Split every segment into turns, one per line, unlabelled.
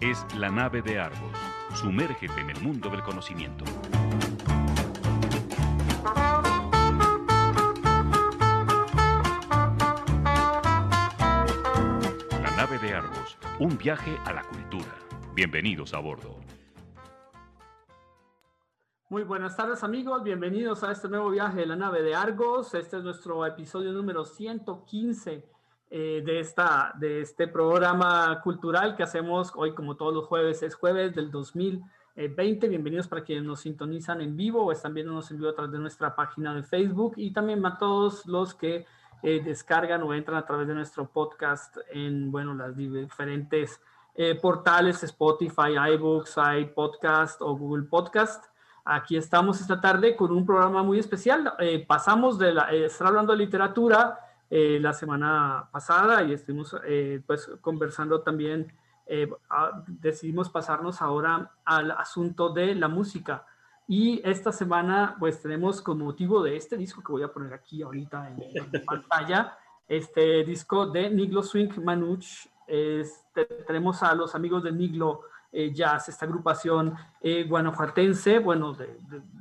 es la nave de Argos. Sumérgete en el mundo del conocimiento. La nave de Argos, un viaje a la cultura. Bienvenidos a bordo.
Muy buenas tardes amigos, bienvenidos a este nuevo viaje de la nave de Argos. Este es nuestro episodio número 115 eh, de, esta, de este programa cultural que hacemos hoy como todos los jueves, es jueves del 2020. Bienvenidos para quienes nos sintonizan en vivo o están viéndonos en vivo a través de nuestra página de Facebook y también a todos los que eh, descargan o entran a través de nuestro podcast en, bueno, las diferentes eh, portales Spotify, iBooks, iPodcast o Google Podcast. Aquí estamos esta tarde con un programa muy especial. pasamos de la, estar hablando de literatura eh, la semana pasada y estuvimos eh, pues conversando también, eh, decidimos pasarnos ahora al asunto de la música. Y esta semana pues tenemos con motivo de este disco que voy a poner aquí ahorita en, pantalla, este disco de Niglo Swing Manuch. Este, tenemos a los amigos de Niglo Jazz, esta agrupación guanajuatense. Bueno,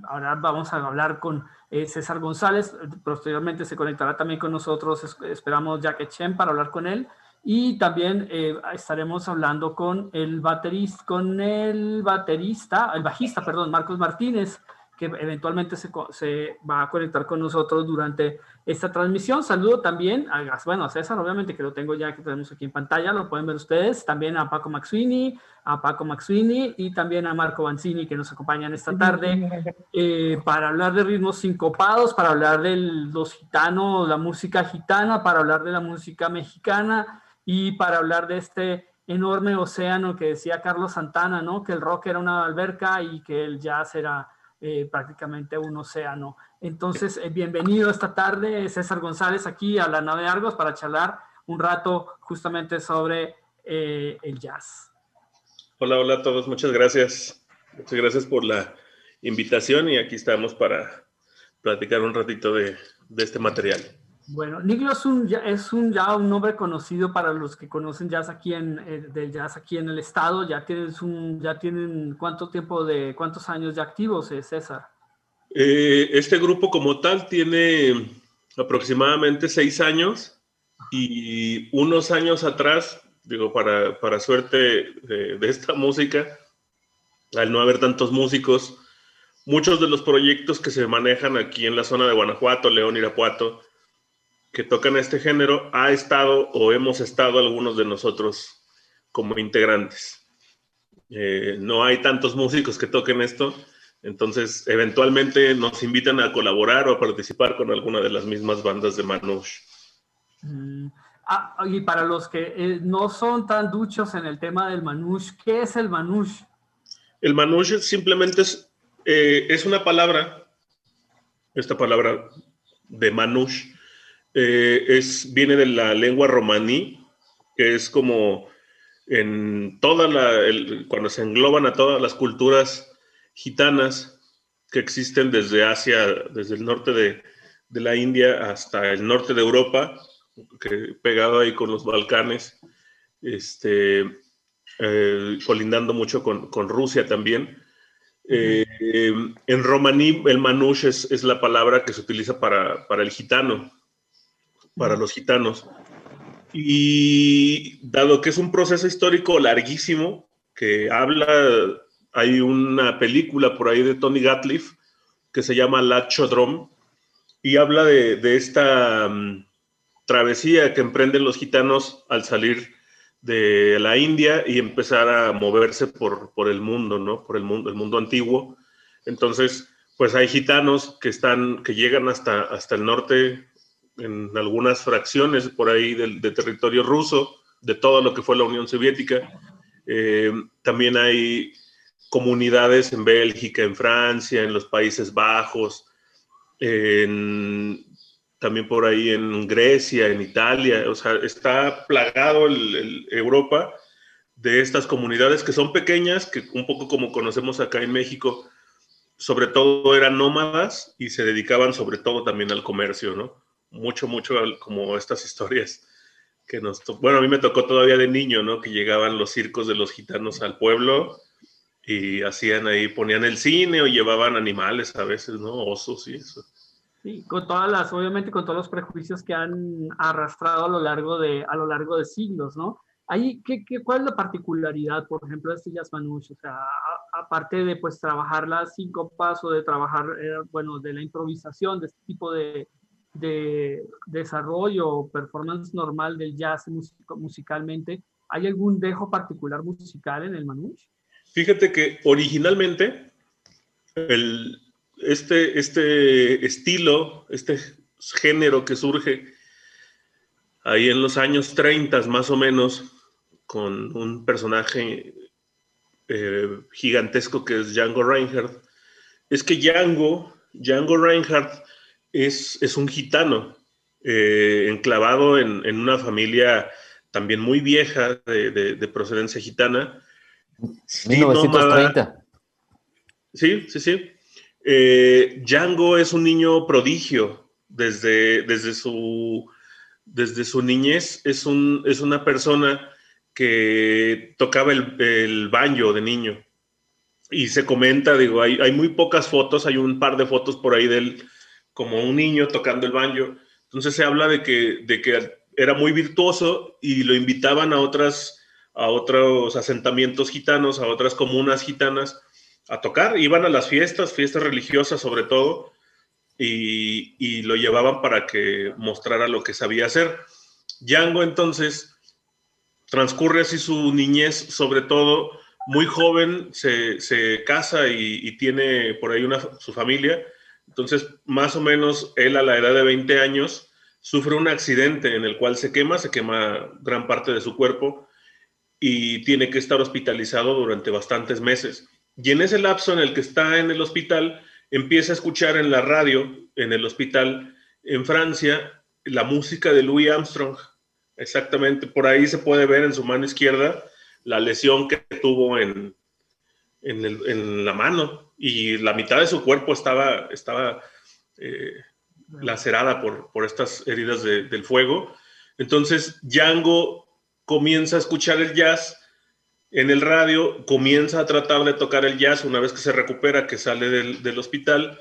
ahora vamos a hablar con eh, César González. Posteriormente se conectará también con nosotros, esperamos Jack Chen para hablar con él. Y también eh, estaremos hablando con el baterista, con el baterista, el bajista, perdón, Marcos Martínez, que eventualmente se, se, va a conectar con nosotros durante esta transmisión. Saludo también a, bueno, a César, obviamente, que lo tengo ya que tenemos aquí en pantalla, lo pueden ver ustedes, también a Paco Maxwini, a Paco Maxwini y también a Marco Banzini, que nos acompañan esta tarde eh, para hablar de ritmos sincopados, para hablar de los gitanos, la música gitana, para hablar de la música mexicana y para hablar de este enorme océano que decía Carlos Santana, ¿no? Que el rock era una alberca y que el jazz era eh, prácticamente un océano. Entonces, eh, bienvenido esta tarde, César González, aquí a la nave Argos para charlar un rato justamente sobre eh, el jazz.
Hola, hola a todos, muchas gracias. Muchas gracias por la invitación y aquí estamos para platicar un ratito de este material.
Bueno, Niglo es un, es un ya un nombre conocido para los que conocen jazz aquí en eh, del jazz aquí en el estado. Ya tienes un, ya tienen cuánto tiempo de cuántos años de activos, eh, César.
Eh, este grupo como tal tiene aproximadamente seis años y unos años atrás, digo para, para suerte de, de esta música, al no haber tantos músicos, muchos de los proyectos que se manejan aquí en la zona de Guanajuato, León, Irapuato que tocan este género ha estado o hemos estado algunos de nosotros como integrantes. Eh, no hay tantos músicos que toquen esto, entonces eventualmente nos invitan a colaborar o a participar con alguna de las mismas bandas de Manouche.
Mm, ah, y para los que eh, no son tan duchos en el tema del Manouche, ¿qué es el Manouche?
El Manouche simplemente es, eh, es una palabra, esta palabra de Manouche, eh, es, viene de la lengua romaní, que es como en toda la, cuando se engloban a todas las culturas gitanas que existen desde Asia, desde el norte de, de la India hasta el norte de Europa, pegado ahí con los Balcanes, este, eh, colindando mucho con, con Rusia también. Eh, en romaní, el manush es, es, la palabra que se utiliza para, para el gitano para los gitanos. Y dado que es un proceso histórico larguísimo, que habla, hay una película por ahí de Tony Gatliff que se llama La Chodrom, y habla de, esta mm, travesía que emprenden los gitanos al salir de la India y empezar a moverse por, por el mundo, ¿no? Por el mundo, el mundo antiguo. Entonces, pues hay gitanos que están, que llegan hasta, hasta el norte en algunas fracciones por ahí del, territorio ruso, de todo lo que fue la Unión Soviética. Eh, también hay comunidades en Bélgica, en Francia, en los Países Bajos, también por ahí en Grecia, en Italia. O sea, está plagado el, Europa de estas comunidades que son pequeñas, que un poco como conocemos acá en México, sobre todo eran nómadas y se dedicaban sobre todo también al comercio, ¿no? Mucho, mucho como estas historias que nos bueno, a mí me tocó todavía de niño, ¿no? Que llegaban los circos de los gitanos al pueblo y hacían ahí, ponían el cine o llevaban animales a veces, ¿no? Osos y eso.
Sí, con todas las, obviamente con todos los prejuicios que han arrastrado a lo largo de, a lo largo de siglos, ¿no? Ahí, ¿qué, qué, cuál es la particularidad, por ejemplo, de este jazz? O sea, aparte de pues trabajar las cinco pasos, de trabajar, eh, bueno, de la improvisación, de este tipo de, de desarrollo o performance normal del jazz musicalmente, ¿hay algún dejo particular musical en el manouche?
Fíjate que originalmente el, este, este estilo, este género que surge ahí en los años 30 más o menos, con un personaje eh, gigantesco que es Django Reinhardt, es que Django, Django Reinhardt es, es un gitano, eh, enclavado en, en, una familia también muy vieja de, de, procedencia gitana.
1930.
Sí, sí, sí. Eh, Django es un niño prodigio desde, desde, su, desde su niñez. Es, un, es una persona que tocaba el, el banjo de niño. Y se comenta, digo, hay, hay, muy pocas fotos, hay un par de fotos por ahí de él como un niño tocando el banjo. Entonces se habla de que, de que era muy virtuoso y lo invitaban a, otras, a otros asentamientos gitanos, a otras comunas gitanas a tocar. Iban a las fiestas, fiestas religiosas sobre todo, y, y lo llevaban para que mostrara lo que sabía hacer. Django entonces transcurre así su niñez, sobre todo muy joven, se, se casa y, tiene por ahí una, su familia. Entonces, más o menos, él a la edad de 20 años sufre un accidente en el cual se quema, se quema gran parte de su cuerpo y tiene que estar hospitalizado durante bastantes meses. Y en ese lapso en el que está en el hospital, empieza a escuchar en la radio, en el hospital en Francia, la música de Louis Armstrong. Exactamente, por ahí se puede ver en su mano izquierda la lesión que tuvo en, en, el, en la mano y la mitad de su cuerpo estaba, estaba eh, lacerada por, por estas heridas de, del fuego. Entonces, Django comienza a escuchar el jazz en el radio, comienza a tratar de tocar el jazz una vez que se recupera, que sale del, del hospital.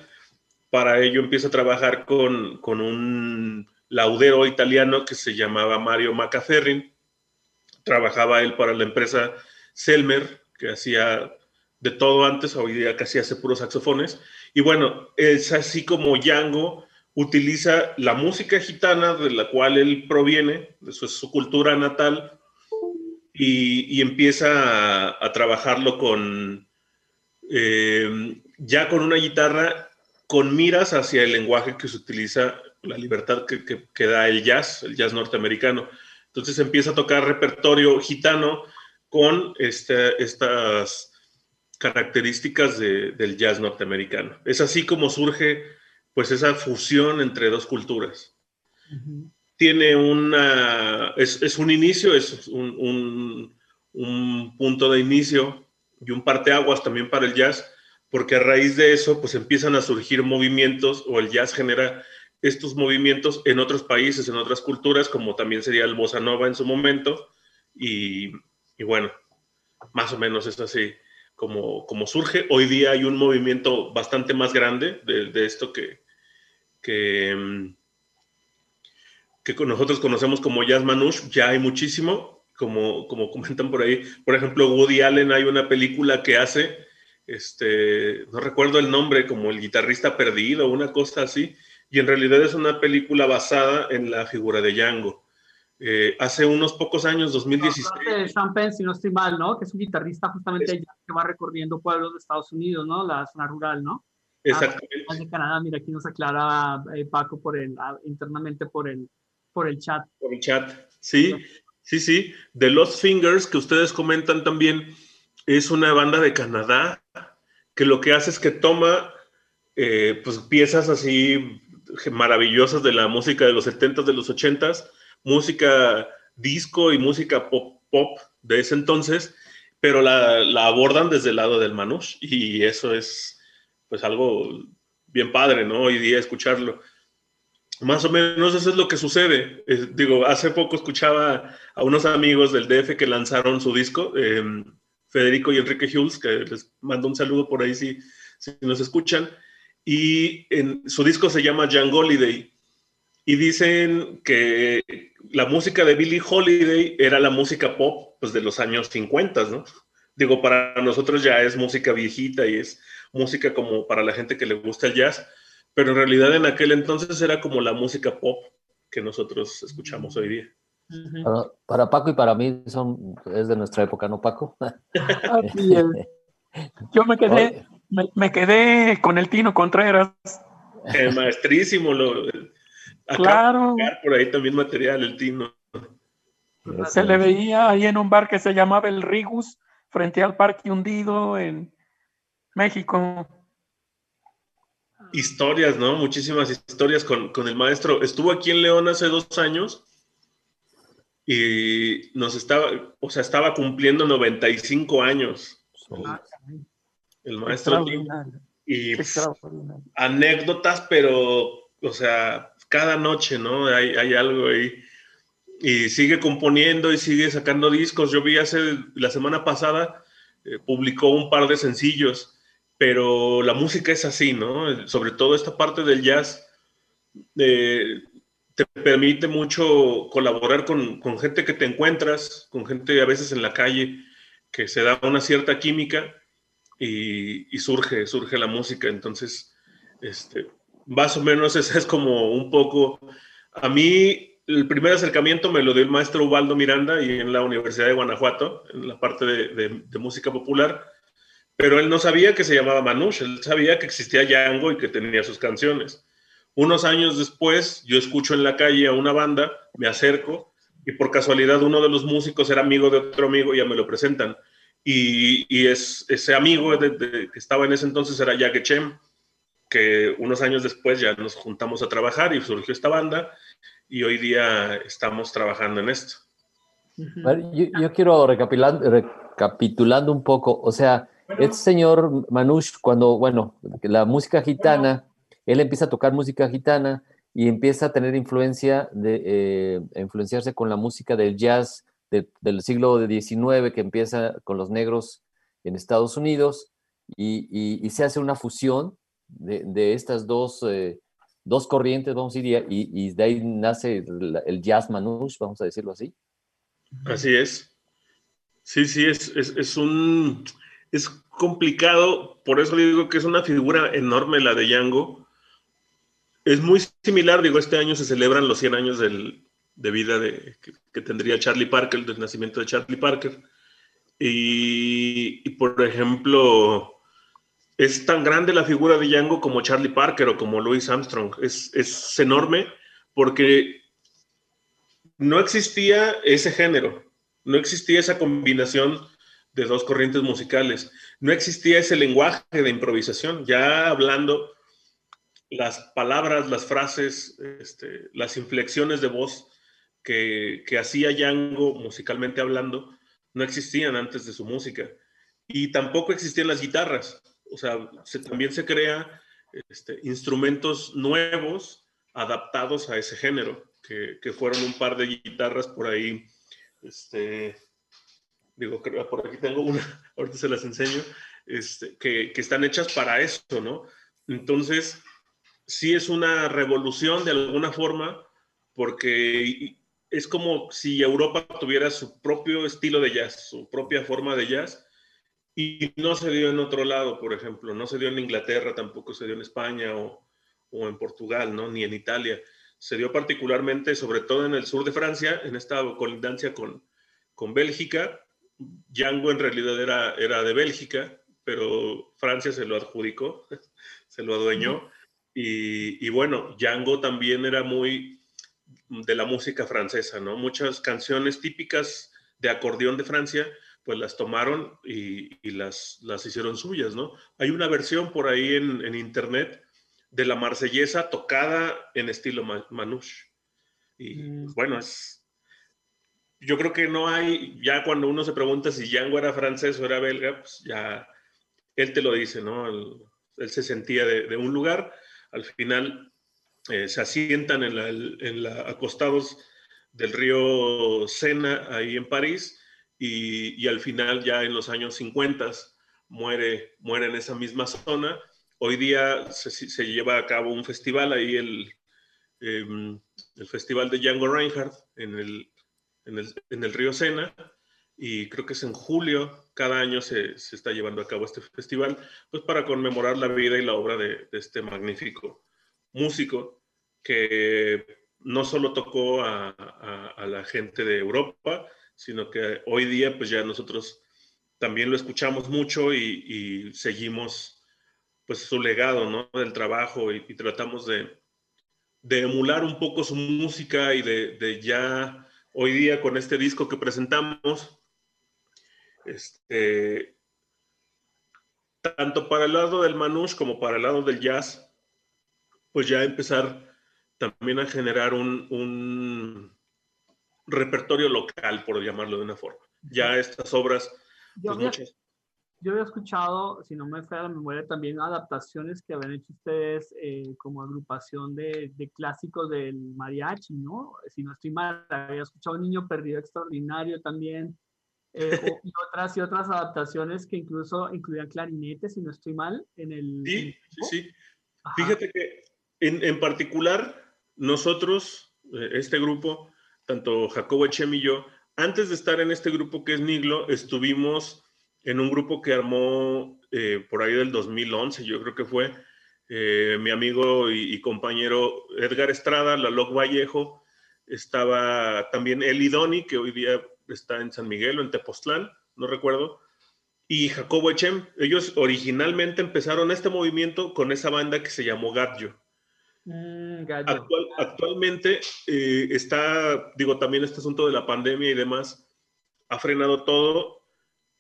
Para ello empieza a trabajar con, con un laudero italiano que se llamaba Mario Macaferrin. Trabajaba él para la empresa Selmer, que hacía de todo antes, hoy día casi hace puros saxofones. Y bueno, es así como Django utiliza la música gitana de la cual él proviene, eso es su cultura natal, y, y empieza a, a, trabajarlo con, eh, ya con una guitarra, con miras hacia el lenguaje que se utiliza la libertad que, que, que, da el jazz, el jazz norteamericano. Entonces empieza a tocar repertorio gitano con este, estas características de, del jazz norteamericano. Es así como surge pues esa fusión entre dos culturas. Uh -huh. Tiene una, es, es, un inicio, es un, un, un punto de inicio y un parteaguas también para el jazz, porque a raíz de eso pues empiezan a surgir movimientos o el jazz genera estos movimientos en otros países, en otras culturas, como también sería el bossa nova en su momento. Y, y bueno, más o menos es así como, como, surge. Hoy día hay un movimiento bastante más grande de, de esto que, que, que, nosotros conocemos como jazz manouche. Ya hay muchísimo, como, como comentan por ahí. Por ejemplo, Woody Allen hay una película que hace, este, no recuerdo el nombre, como el guitarrista perdido, una cosa así y en realidad es una película basada en la figura de Django. Eh, hace unos pocos años, 2016.
No, de Sean Penn, si no estoy mal, ¿no? Que es un guitarrista justamente es, que va recorriendo pueblos de Estados Unidos, ¿no? La zona rural, ¿no?
Exactamente.
Ah, de Canadá, mira, aquí nos aclara eh, Paco por el, ah, internamente por el, por el chat.
Por el chat, sí, sí, sí. The Lost Fingers, que ustedes comentan también, es una banda de Canadá que lo que hace es que toma eh, pues piezas así maravillosas de la música de los 70s, de los 80s, música disco y música pop, pop de ese entonces, pero la, abordan desde el lado del manouche y eso es pues algo bien padre, ¿no? Hoy día escucharlo. más o menos eso es lo que sucede. digo, hace poco escuchaba a unos amigos del DF que lanzaron su disco, em, Federico y Enrique Hulz, que les mando un saludo por ahí si, si nos escuchan. Y en, su disco se llama Young Holiday. Y dicen que la música de Billie Holiday era la música pop pues, de los años 50, ¿no? Digo, para nosotros ya es música viejita y es música como para la gente que le gusta el jazz, pero en realidad en aquel entonces era como la música pop que nosotros escuchamos hoy día.
para, Paco y para mí son, es de nuestra época, ¿no, Paco?
Yo me quedé, me, quedé con el Tino Contreras.
El maestrísimo, lo,
claro.
Por ahí también material, el Tino.
Se le veía ahí en un bar que se llamaba El Rigus, frente al Parque Hundido en México.
Historias, ¿no? Muchísimas historias con, el maestro. Estuvo aquí en León hace dos años y nos estaba, o sea, estaba cumpliendo 95 años. El maestro. Y anécdotas, pero, o sea, cada noche, ¿no? Hay, algo ahí y sigue componiendo y sigue sacando discos. Yo vi hace la semana pasada, eh, publicó un par de sencillos, pero la música es así, ¿no? Sobre todo esta parte del jazz eh, te permite mucho colaborar con, gente que te encuentras, con gente a veces en la calle, que se da una cierta química y surge, surge la música. Entonces, este, más o menos esa es como un poco, a mí el primer acercamiento me lo dio el maestro Ubaldo Miranda y en la Universidad de Guanajuato, en la parte de, música popular, pero él no sabía que se llamaba Manush, él sabía que existía Django y que tenía sus canciones. Unos años después, yo escucho en la calle a una banda, me acerco y por casualidad uno de los músicos era amigo de otro amigo y ya me lo presentan. Y, es, ese amigo que estaba en ese entonces era Jack Chem, que unos años después ya nos juntamos a trabajar y surgió esta banda y hoy día estamos trabajando en esto.
Yo, quiero recapitulando, recapitulando un poco, o sea, este señor Manush, cuando, bueno, la música gitana, él empieza a tocar música gitana y empieza a tener influencia, de, eh, influenciarse con la música del jazz del siglo XIX, que empieza con los negros en Estados Unidos, y, se hace una fusión de, estas dos eh, dos corrientes, vamos a decir, y, de ahí nace el, jazz manouche, vamos a decirlo así.
Así es. Sí, sí, es, es, un... Es complicado, por eso digo que es una figura enorme la de Django. Es muy similar, digo, este año se celebran los 100 años de vida de, que, tendría Charlie Parker, del nacimiento de Charlie Parker. y por ejemplo, es tan grande la figura de Django como Charlie Parker o como Louis Armstrong. Es, enorme porque no existía ese género, no existía esa combinación de dos corrientes musicales, no existía ese lenguaje de improvisación. Ya hablando, las palabras, las frases, este, las inflexiones de voz que, que hacía Django musicalmente hablando, no existían antes de su música. Y tampoco existían las guitarras o sea, también se crea este, instrumentos nuevos adaptados a ese género, que, que, fueron un par de guitarras por ahí, este, digo, por aquí tengo una, ahorita se las enseño, este, que, que están hechas para eso, ¿no? Entonces, sí es una revolución de alguna forma, porque es como si Europa tuviera su propio estilo de jazz, su propia forma de jazz, y no se dio en otro lado, por ejemplo, no se dio en Inglaterra, tampoco se dio en España o, o en Portugal, ¿no? ni en Italia. Se dio particularmente, sobre todo en el sur de Francia, en esta colindancia con, con Bélgica. Django en realidad era, era de Bélgica, pero Francia se lo adjudicó, se lo adueñó. Y, y, bueno, Django también era muy de la música francesa, ¿no? Muchas canciones típicas de acordeón de Francia pues las tomaron y, las, las hicieron suyas, ¿no? Hay una versión por ahí en, internet de la marsellesa tocada en estilo manouche. Y mm. bueno, es, yo creo que no hay, ya cuando uno se pregunta si Django era francés o era belga, pues ya él te lo dice, ¿no? Él, se sentía de, un lugar, al final eh, se asientan en la, acostados del río Sena, ahí en París, y, al final ya en los años 50 muere, muere en esa misma zona. Hoy día se, lleva a cabo un festival ahí, el, em, el Festival de Django Reinhardt, en el, en el, en el río Sena, y creo que es en julio, cada año se, se, está llevando a cabo este festival, pues para conmemorar la vida y la obra de, este magnífico músico que no solo tocó a, a, la gente de Europa, sino que hoy día pues ya nosotros también lo escuchamos mucho y, y seguimos pues su legado, ¿no? Del trabajo y, tratamos de, de, emular un poco su música y de, de ya hoy día con este disco que presentamos, este, tanto para el lado del manouche como para el lado del jazz, pues ya empezar también a generar un, repertorio local, por llamarlo de una forma. Ya estas obras,
yo, pues había, yo había escuchado, si no me falla la memoria, también adaptaciones que habían hecho ustedes eh, como agrupación de, de, clásicos del mariachi, ¿no? Si no estoy mal, había escuchado Un Niño Perdido Extraordinario también. Eh, y, otras, y otras adaptaciones que incluso incluían clarinetes, si no estoy mal, en el...
Sí, sí, sí. Fíjate que en, en, particular nosotros, eh, este grupo, tanto Jacobo Echem y yo, antes de estar en este grupo que es Niglo, estuvimos en un grupo que armó eh, por ahí del 2011, yo creo que fue, mi amigo y, y, compañero Edgar Estrada, Laloc Vallejo, estaba también Eli Doni, que hoy día está en San Miguel o en Tepoztlán, no recuerdo, y Jacobo Echem. Ellos originalmente empezaron este movimiento con esa banda que se llamó Gadjo. Mm, actualmente eh, está, digo, también este asunto de la pandemia y demás ha frenado todo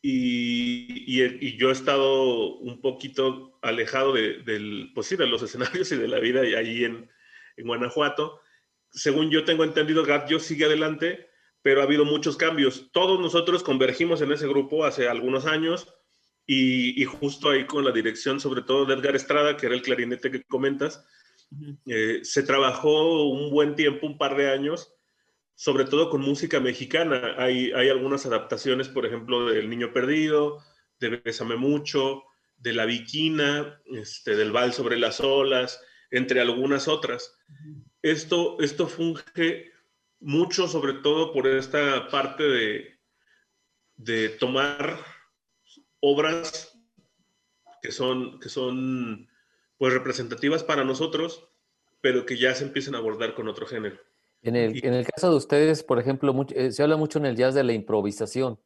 y, y, yo he estado un poquito alejado de, del, pues sí, de los escenarios y de la vida ahí en, en Guanajuato. Según yo tengo entendido, Gadjo sigue adelante, pero ha habido muchos cambios. Todos nosotros convergimos en ese grupo hace algunos años y, justo ahí con la dirección, sobre todo de Edgar Estrada, que era el clarinete que comentas, eh, se trabajó un buen tiempo, un par de años, sobre todo con música mexicana. Hay, hay algunas adaptaciones, por ejemplo, del Niño Perdido, de Bésame Mucho, de La Viquina, este, del Val sobre las olas, entre algunas otras. Esto, esto funge mucho, sobre todo por esta parte de, de tomar obras que son, que son pues representativas para nosotros, pero que ya se empiezan a abordar con otro género.
En el, en el caso de ustedes, por ejemplo, eh, se habla mucho en el jazz de la improvisación.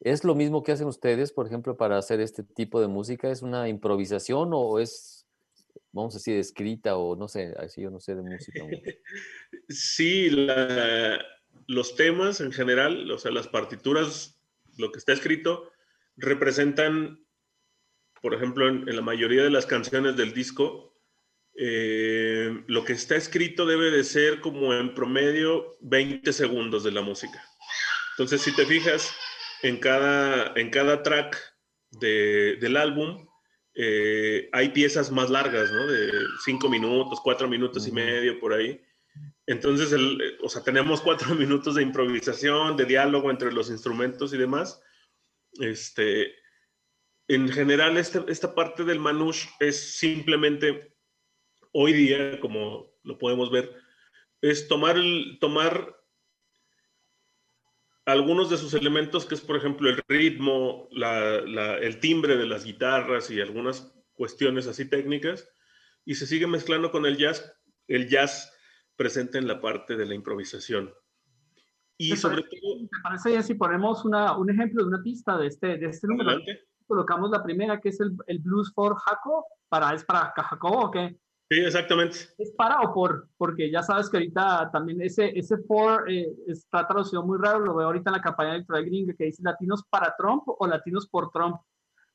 ¿Es lo mismo que hacen ustedes, por ejemplo, para hacer este tipo de música? ¿Es una improvisación o es vamos a decir, escrita o no sé, así yo no sé de música.
Sí, los temas en general, o sea, las partituras, lo que está escrito, representan, por ejemplo, en, la mayoría de las canciones del disco, eh, lo que está escrito debe de ser como en promedio 20 segundos de la música. Entonces, si te fijas, en cada, en cada track del álbum, eh, hay piezas más largas, ¿no? De cinco minutos, cuatro minutos y medio por ahí. Entonces, el, o sea, tenemos cuatro minutos de improvisación, de diálogo entre los instrumentos y demás. Este, en general, este, esta parte del manouche es simplemente, hoy día, como lo podemos ver, es tomar, el, tomar algunos de sus elementos, que es por ejemplo el ritmo, el timbre de las guitarras y algunas cuestiones así técnicas, y se sigue mezclando con el jazz, el jazz presente en la parte de la improvisación.
Y sobre todo... Me parece si ponemos una, un ejemplo de una pista de este, de este número. Colocamos la primera, que es el, el Blues for Jaco, para, ¿es para Jacobo o qué?
Sí, exactamente.
¿Es para o por? Porque ya sabes que ahorita también ese, ese for eh, está traducido muy raro, lo veo ahorita en la campaña electoral gringa que dice latinos para Trump o latinos por Trump.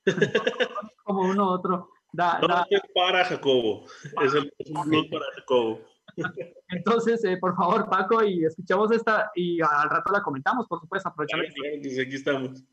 Como uno u otro.
Da, no, es para Jacobo. Es, el, es para Jacobo.
Entonces, eh, por favor, Paco, y escuchamos esta y al rato la comentamos, por supuesto. Aprovechando.
aquí estamos.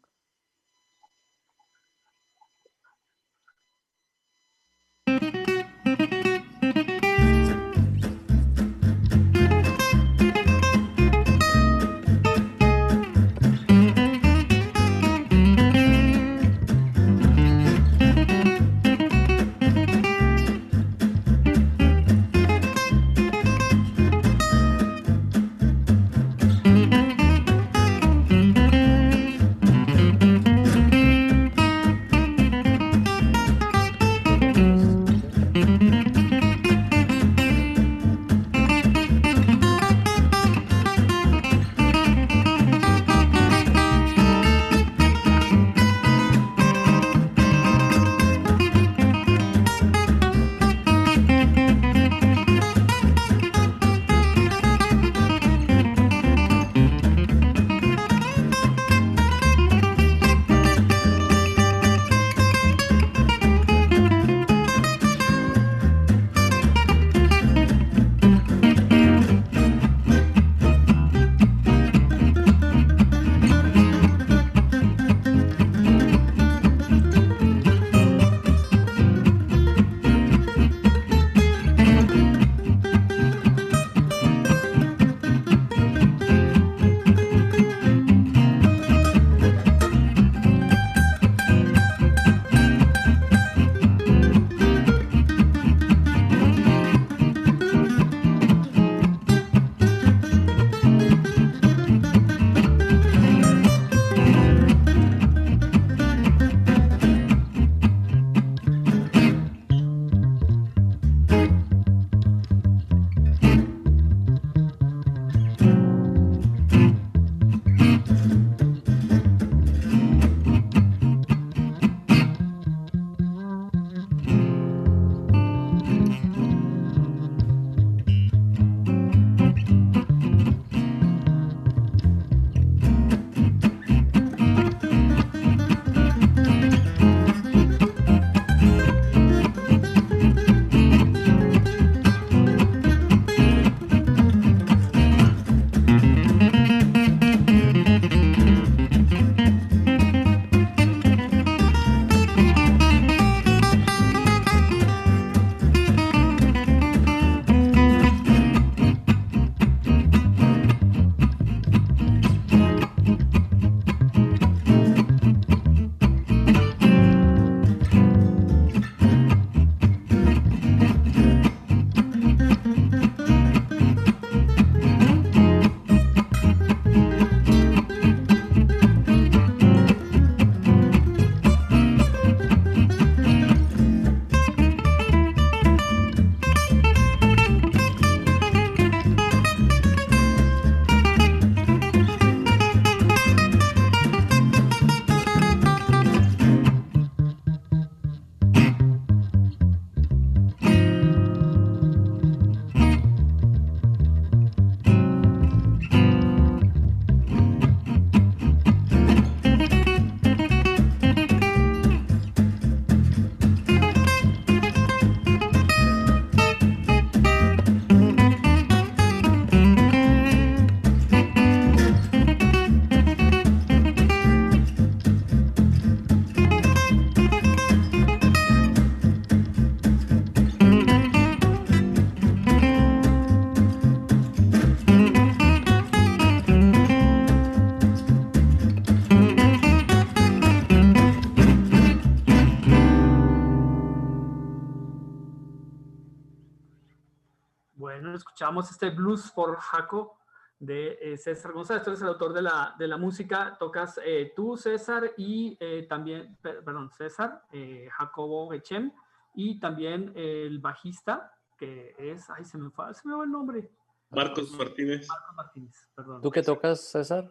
Bueno, escuchamos este Blues for Jaco de eh, César González. Tú eres el autor de la, de la música. Tocas eh, tú, César, y eh, también, perdón, César, Jacobo Echem, y también el bajista, que es, ay, se me fue, se me va el nombre.
Marcos Martínez.
Marcos Martínez, perdón.
¿Tú qué tocas, César?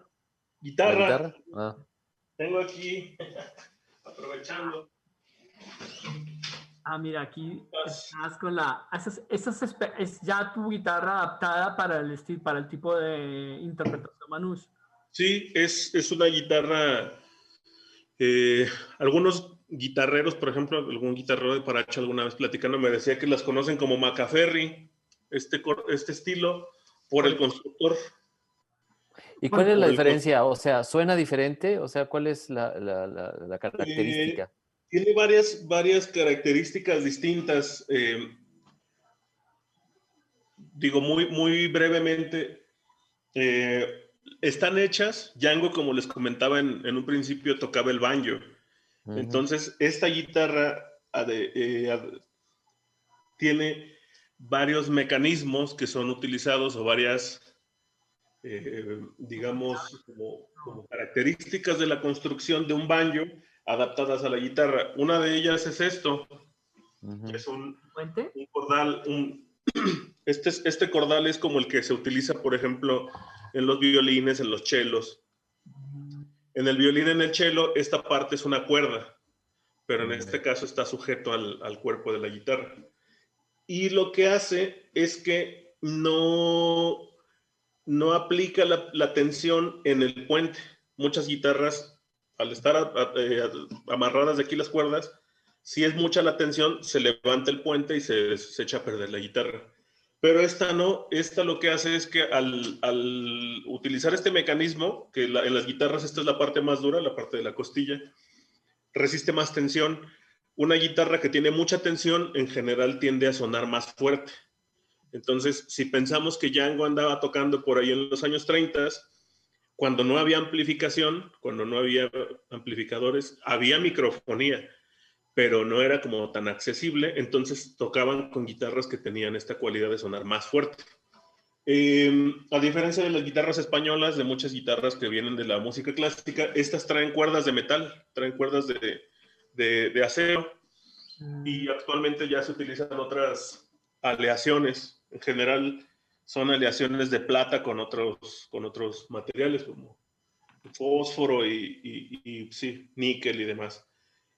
Guitarra. ¿Guitarra? Ah. Tengo aquí, aprovechando.
Ah, mira, aquí estás con la. Esa es, ya tu guitarra adaptada para el, estilo, para el tipo de interpretación Manush.
Sí, es, es una guitarra. Eh, algunos guitarreros, por ejemplo, algún guitarrero de Paracho alguna vez platicando me decía que las conocen como Macaferri, este, este estilo, por el constructor.
¿Y cuál es la diferencia? O sea, ¿suena diferente? O sea, ¿cuál es la, la, la, característica? Eh,
tiene varias, varias características distintas. Eh, digo muy, muy brevemente, eh, están hechas, Django, como les comentaba en, un principio, tocaba el banjo. Entonces, esta guitarra eh, tiene varios mecanismos que son utilizados o varias, digamos, como, características de la construcción de un banjo adaptadas a la guitarra. Una de ellas es esto. Es un, un cordal. este, este cordal es como el que se utiliza, por ejemplo, en los violines, en los chelos. En el violín, en el chelo, esta parte es una cuerda, pero en este caso está sujeto al, cuerpo de la guitarra. Y lo que hace es que no, no aplica la, la tensión en el puente. Muchas guitarras al estar eh, amarradas de aquí las cuerdas, si es mucha la tensión, se levanta el puente y se, echa a perder la guitarra. Pero esta no, esta lo que hace es que al, utilizar este mecanismo, que en las guitarras esta es la parte más dura, la parte de la costilla, resiste más tensión. Una guitarra que tiene mucha tensión en general tiende a sonar más fuerte. Entonces, si pensamos que Django andaba tocando por ahí en los años 30, cuando no había amplificación, cuando no había amplificadores, había microfonía, pero no era como tan accesible, entonces tocaban con guitarras que tenían esta cualidad de sonar más fuerte. Em, a diferencia de las guitarras españolas, de muchas guitarras que vienen de la música clásica, estas traen cuerdas de metal, traen cuerdas de, de acero y actualmente ya se utilizan otras aleaciones. En general, son aleaciones de plata con otros, con otros materiales como fósforo y, sí, níquel y demás.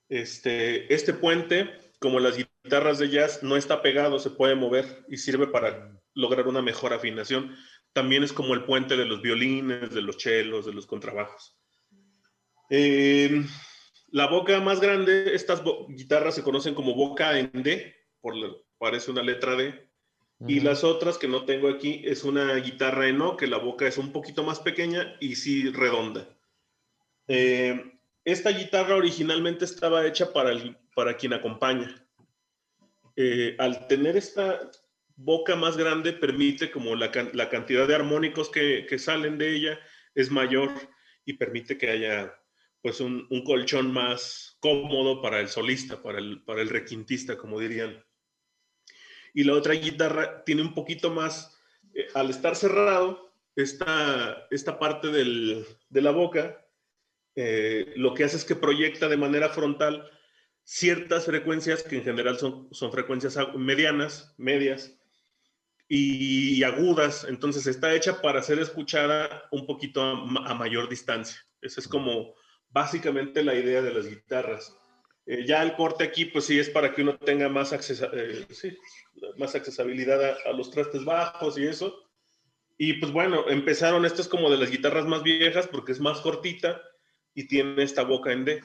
Este, este puente, como las guitarras de jazz, no está pegado, se puede mover y sirve para lograr una mejor afinación. También es como el puente de los violines, de los chelos, de los contrabajos. Em, la boca más grande, estas guitarras se conocen como boca en D, por parece una letra D, y las otras que no tengo aquí es una guitarra en O, que la boca es un poquito más pequeña y sí redonda. Eh, esta guitarra originalmente estaba hecha para, el, para quien acompaña. Eh, al tener esta boca más grande permite como la, la cantidad de armónicos que, que, salen de ella es mayor y permite que haya pues un, un colchón más cómodo para el solista, para el, para el requintista, como dirían y la otra guitarra tiene un poquito más, eh, al estar cerrado, esta, esta parte del, de la boca, eh, lo que hace es que proyecta de manera frontal ciertas frecuencias que en general son, son frecuencias medianas, medias y, agudas, entonces está hecha para ser escuchada un poquito a, a mayor distancia. Esa es como básicamente la idea de las guitarras. Eh, ya el corte aquí, pues sí, es para que uno tenga más, eh, más accesibilidad a, los trastes bajos y eso. Y pues bueno, empezaron, esto es como de las guitarras más viejas porque es más cortita y tiene esta boca en D.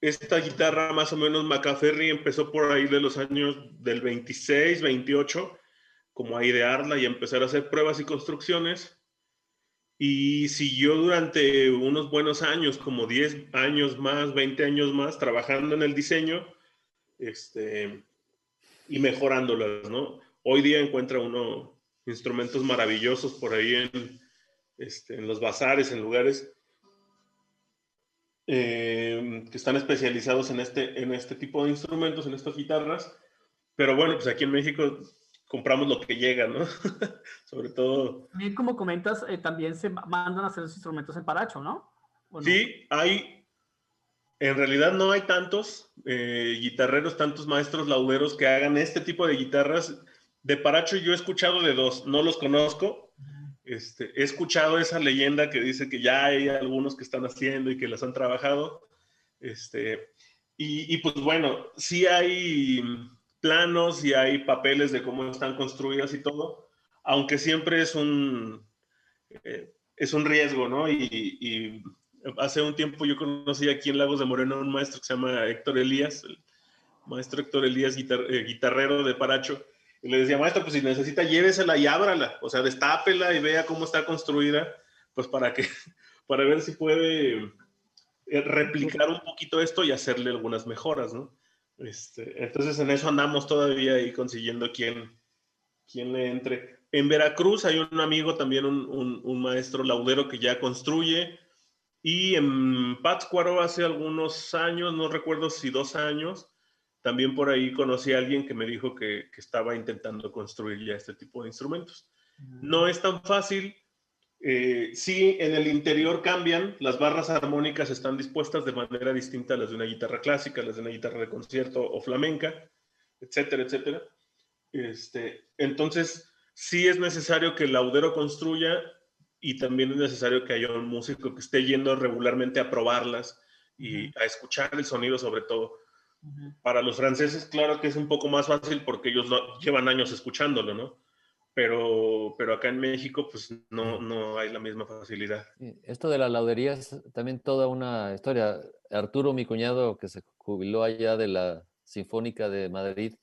Esta guitarra más o menos Macaferri empezó por ahí de los años del 26, 28, como a idearla y empezar a hacer pruebas y construcciones y siguió durante unos buenos años, como 10 años más, 20 años más, trabajando en el diseño este, y mejorándolas, ¿no? Hoy día encuentra uno instrumentos maravillosos por ahí en, este, en los bazares, en lugares eh, que están especializados en este, en este tipo de instrumentos, en estas guitarras. Pero bueno, pues aquí en México compramos lo que llega, ¿no? Sobre todo.
También como comentas, eh, también se mandan a hacer los instrumentos en Paracho, ¿no?
Sí, hay, en realidad no hay tantos eh, guitarreros, tantos maestros lauderos que hagan este tipo de guitarras. De Paracho yo he escuchado de dos, no los conozco. Este, he escuchado esa leyenda que dice que ya hay algunos que están haciendo y que las han trabajado. Este, y, y pues bueno, sí hay planos y hay papeles de cómo están construidas y todo, aunque siempre es un, eh, es un riesgo, ¿no? Y, hace un tiempo yo conocí aquí en Lagos de Moreno un maestro que se llama Héctor Elías, el maestro Héctor Elías, eh, guitarrero de Paracho, y le decía, maestro, pues si necesita, llévesela y ábrala, o sea, destápela y vea cómo está construida, pues para que, para ver si puede eh, replicar un poquito esto y hacerle algunas mejoras, ¿no? Este, entonces en eso andamos todavía ahí consiguiendo quién, quién le entre. En Veracruz hay un amigo también, un, un, maestro laudero que ya construye. Y en Pátzcuaro hace algunos años, no recuerdo si dos años, también por ahí conocí a alguien que me dijo que, que estaba intentando construir ya este tipo de instrumentos. No es tan fácil, eh, sí, en el interior cambian, las barras armónicas están dispuestas de manera distinta a las de una guitarra clásica, las de una guitarra de concierto o flamenca, etcétera, etcétera. Este, entonces, sí es necesario que el laudero construya y también es necesario que haya un músico que esté yendo regularmente a probarlas y a escuchar el sonido sobre todo. Para los franceses, claro que es un poco más fácil porque ellos llevan años escuchándolo, ¿no? Pero, pero acá en México pues no, no hay la misma facilidad.
Esto de la laudería es también toda una historia. Arturo, mi cuñado, que se jubiló allá de la Sinfónica de Madrid,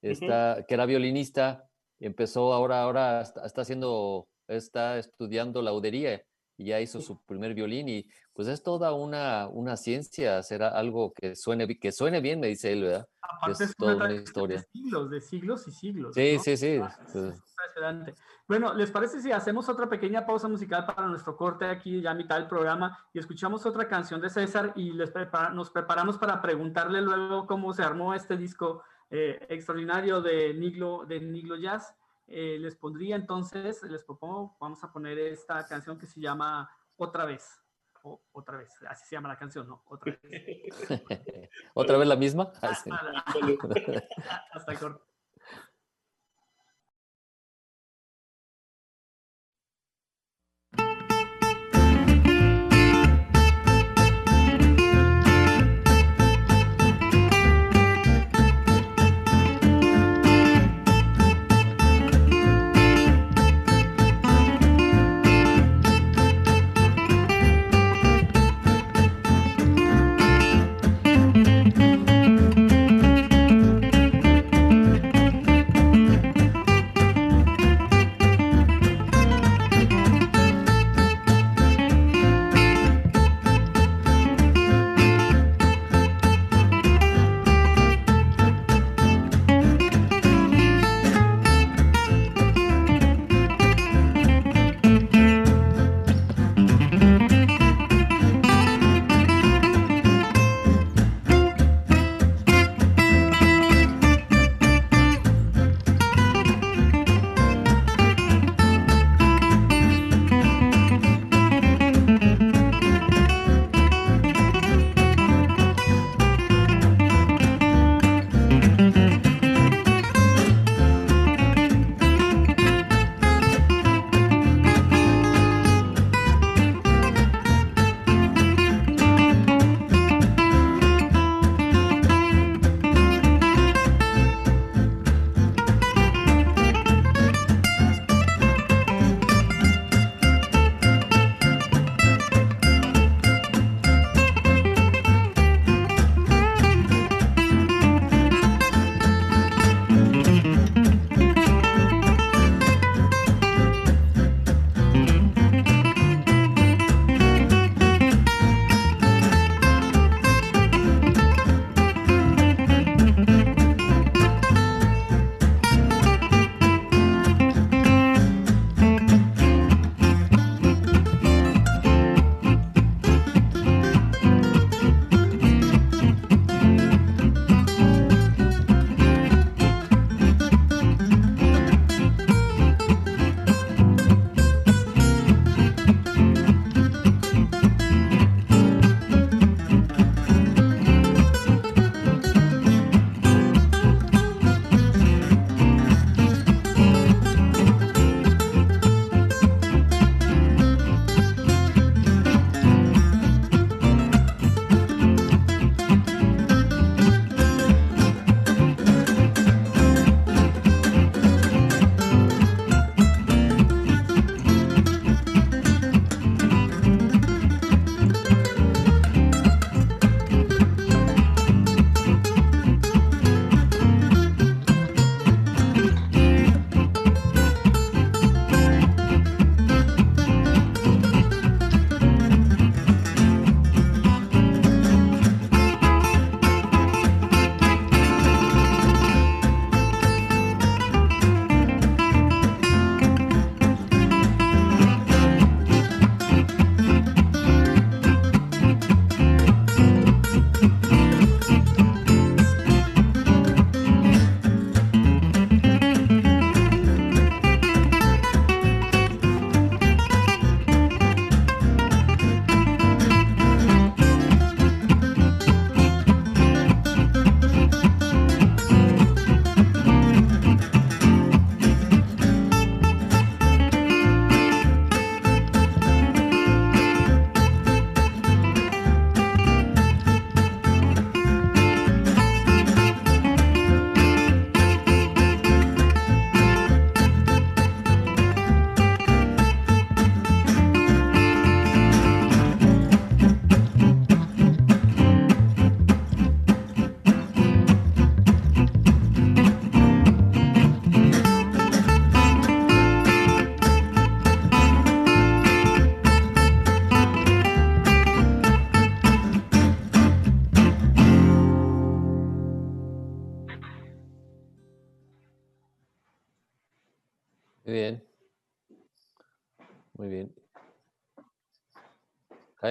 está, que era violinista, empezó ahora, ahora está, haciendo, está estudiando laudería y ya hizo su primer violín y pues es toda una, una ciencia hacer algo que suene, que suene bien, me dice él, ¿verdad?
Aparte es, toda una, historia. De siglos, de siglos y siglos.
Sí, sí, sí.
Pues bueno, ¿les parece si hacemos otra pequeña pausa musical para nuestro corte aquí, ya a mitad del programa, y escuchamos otra canción de César y les nos preparamos para preguntarle luego cómo se armó este disco eh, extraordinario de Niglo, de Niglo Jazz? Eh, les pondría entonces, les propongo, vamos a poner esta canción que se llama Otra vez. O, otra vez, así se llama la canción, ¿no? Otra vez.
¿Otra vez la misma?
Hasta el corte.
Muy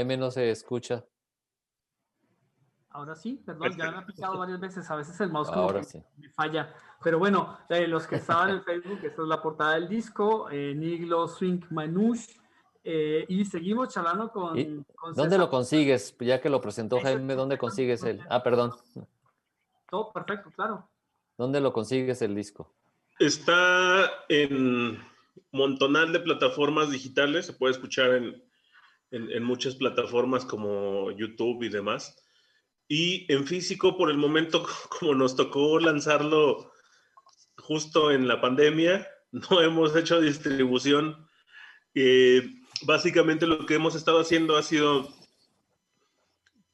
Jaime no se escucha.
Ahora sí, perdón, ya me ha picado varias veces. A veces el mouse
Ahora
me falla. Pero bueno, eh, los que estaban en Facebook, esta es la portada del disco, eh, Niglo Swing Manouche. Eh, y seguimos charlando con,
¿Dónde lo consigues? Ya que lo presentó Jaime, ¿dónde consigues el? Ah, perdón.
Todo perfecto, claro.
¿Dónde lo consigues el disco?
Está en montonal de plataformas digitales, se puede escuchar en, en muchas plataformas como YouTube y demás. Y en físico, por el momento, como nos tocó lanzarlo justo en la pandemia, no hemos hecho distribución. Eh, básicamente lo que hemos estado haciendo ha sido,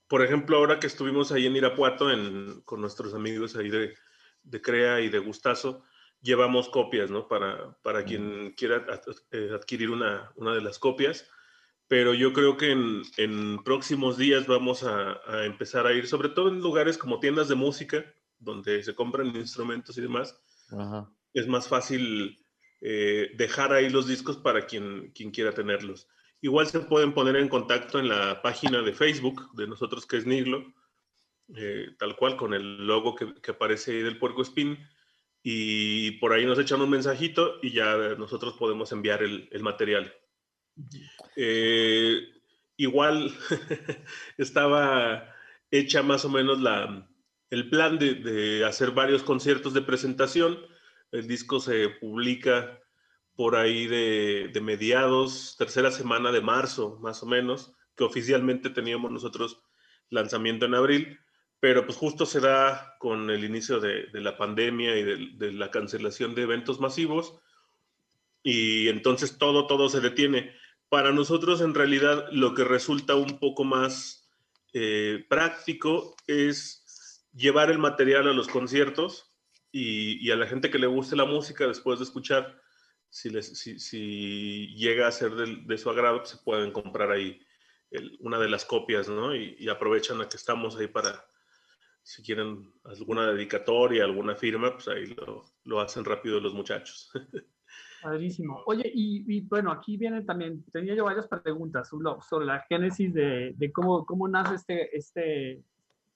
por ejemplo, ahora que estuvimos ahí en Irapuato con nuestros amigos ahí de, de, CREA y de Gustazo, llevamos copias, ¿no? Para, para quien quiera eh, adquirir una, una de las copias pero yo creo que en, próximos días vamos a, empezar a ir, sobre todo en lugares como tiendas de música, donde se compran instrumentos y demás. Es más fácil eh, dejar ahí los discos para quien, quien quiera tenerlos. Igual se pueden poner en contacto en la página de Facebook de nosotros, que es Niglo, eh, tal cual, con el logo que, aparece ahí del puerco spin. Y por ahí nos echan un mensajito y ya nosotros podemos enviar el, el material. Eh, igual estaba hecha más o menos la, el plan de, hacer varios conciertos de presentación. El disco se publica por ahí de, mediados, tercera semana de marzo, más o menos, que oficialmente teníamos nosotros lanzamiento en abril, pero pues justo se da con el inicio de, la pandemia y de, la cancelación de eventos masivos, y entonces todo, todo se detiene para nosotros en realidad lo que resulta un poco más eh, práctico es llevar el material a los conciertos y, a la gente que le guste la música después de escuchar, si, llega a ser de, su agrado, se pueden comprar ahí una de las copias, ¿no? Y, aprovechan a que estamos ahí para, si quieren alguna dedicatoria, alguna firma, pues ahí lo hacen rápido los muchachos.
Padrísimo. Oye, y, bueno, aquí vienen también, tenía yo varias preguntas sobre la génesis de, cómo, cómo nace este, este,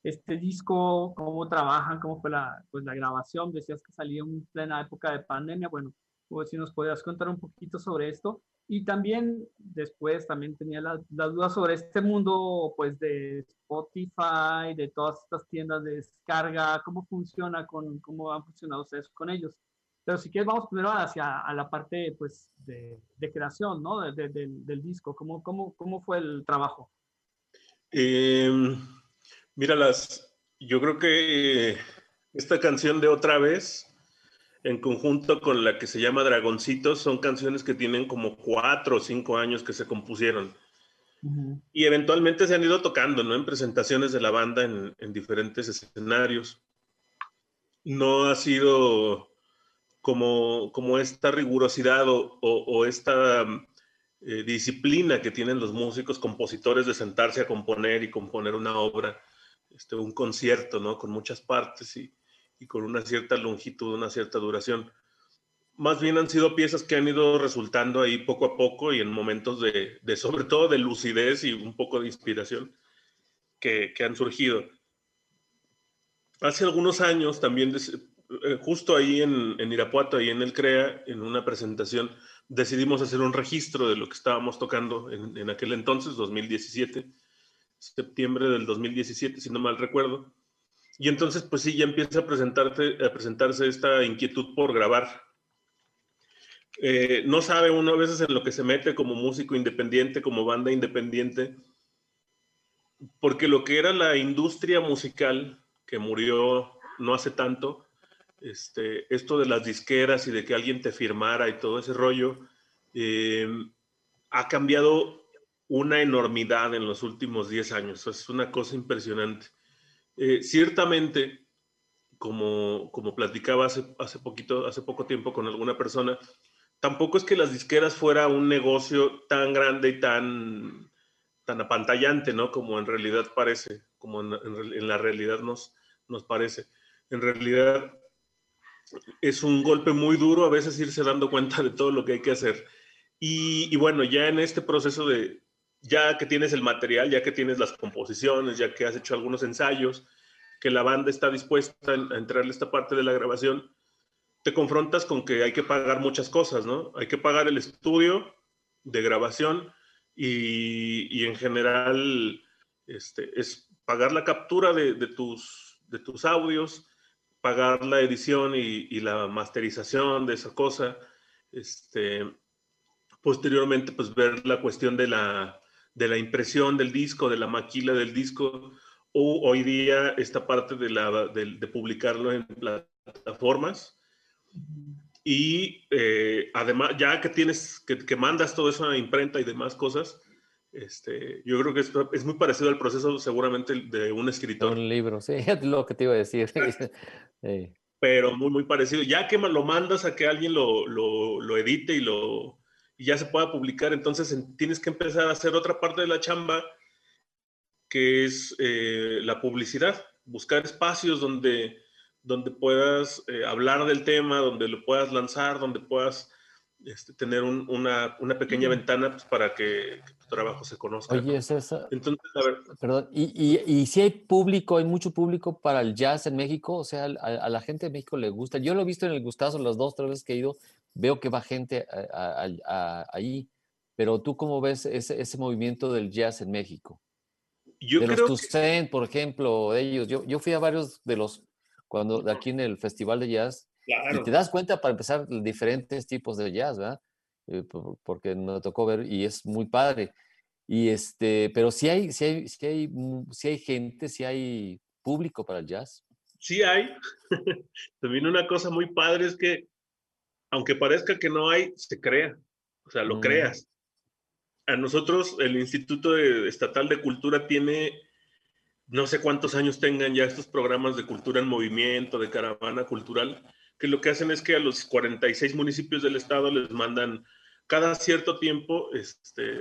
este disco, cómo trabajan, cómo fue la, pues, la grabación. Decías que salía en plena época de pandemia. Bueno, pues si nos podías contar un poquito sobre esto. Y también después también tenía las la dudas sobre este mundo pues de Spotify, de todas estas tiendas de descarga, cómo funciona, con, cómo han funcionado ustedes con ellos. Pero si quieres, vamos primero hacia a la parte pues, de, de creación ¿no? De, del disco. ¿Cómo, cómo, ¿Cómo, fue el trabajo?
Eh, mira, las, yo creo que esta canción de otra vez, en conjunto con la que se llama Dragoncitos, son canciones que tienen como cuatro o cinco años que se compusieron. Y eventualmente se han ido tocando, ¿no? En presentaciones de la banda en, en diferentes escenarios. No ha sido como, como esta rigurosidad o, esta eh, disciplina que tienen los músicos compositores de sentarse a componer y componer una obra, este, un concierto, ¿no? Con muchas partes y, y con una cierta longitud, una cierta duración. Más bien han sido piezas que han ido resultando ahí poco a poco y en momentos de, de sobre todo de lucidez y un poco de inspiración que, que han surgido. Hace algunos años también justo ahí en, Irapuato, ahí en el CREA, en una presentación, decidimos hacer un registro de lo que estábamos tocando en, aquel entonces, 2017, septiembre del 2017, si no mal recuerdo. Y entonces, pues sí, ya empieza a, presentarte, a presentarse esta inquietud por grabar. Eh, no sabe uno a veces en lo que se mete como músico independiente, como banda independiente, porque lo que era la industria musical, que murió no hace tanto, este, esto de las disqueras y de que alguien te firmara y todo ese rollo, eh, ha cambiado una enormidad en los últimos 10 años. Es una cosa impresionante. Eh, ciertamente, como, como platicaba hace, hace, poquito, hace poco tiempo con alguna persona, tampoco es que las disqueras fuera un negocio tan grande y tan, tan apantallante, ¿no? Como en realidad parece, como en, en la realidad nos, nos parece. En realidad, es un golpe muy duro a veces irse dando cuenta de todo lo que hay que hacer. Y, bueno, ya en este proceso de, ya que tienes el material, ya que tienes las composiciones, ya que has hecho algunos ensayos, que la banda está dispuesta a entrarle esta parte de la grabación, te confrontas con que hay que pagar muchas cosas, ¿no? Hay que pagar el estudio de grabación y, en general este, es pagar la captura de, tus, de tus audios, pagar la edición y, la masterización de esa cosa. Este, posteriormente, pues ver la cuestión de la, de la impresión del disco, de la maquila del disco, o hoy día esta parte de, la, de, publicarlo en plataformas. Y eh, además, ya que tienes, que, que, mandas todo eso a imprenta y demás cosas, este, yo creo que es, es, muy parecido al proceso seguramente de un escritor.
Un libro, sí, es lo que te iba a decir.
Pero muy, muy parecido. Ya que lo mandas a que alguien lo, lo, lo edite y, lo, y ya se pueda publicar, entonces tienes que empezar a hacer otra parte de la chamba, que es eh, la publicidad, buscar espacios donde donde puedas eh, hablar del tema, donde lo puedas lanzar, donde puedas este, tener una, una, pequeña ventana pues, para que, trabajo se conozca.
Oye, es esa. Entonces, a ver. Perdón, ¿Y, y, y, si hay público, hay mucho público para el jazz en México, o sea, a, la gente de México le gusta. Yo lo he visto en el Gustazo las dos, tres veces que he ido, veo que va gente ahí, pero tú cómo ves ese, ese movimiento del jazz en México? Yo de creo los Toussaint, por ejemplo, ellos. Yo, yo fui a varios de los cuando aquí en el Festival de Jazz. Y te das cuenta para empezar diferentes tipos de jazz, ¿verdad? Eh, porque me tocó ver y es muy padre. Y este, pero si hay, si hay, si hay, si hay gente, si hay público para el jazz.
Sí hay. También una cosa muy padre es que, aunque parezca que no hay, se crea. O sea, lo mm. creas. A nosotros, el Instituto Estatal de Cultura tiene no sé cuántos años tengan ya estos programas de cultura en movimiento, de caravana cultural, que lo que hacen es que a los 46 municipios del estado les mandan cada cierto tiempo este,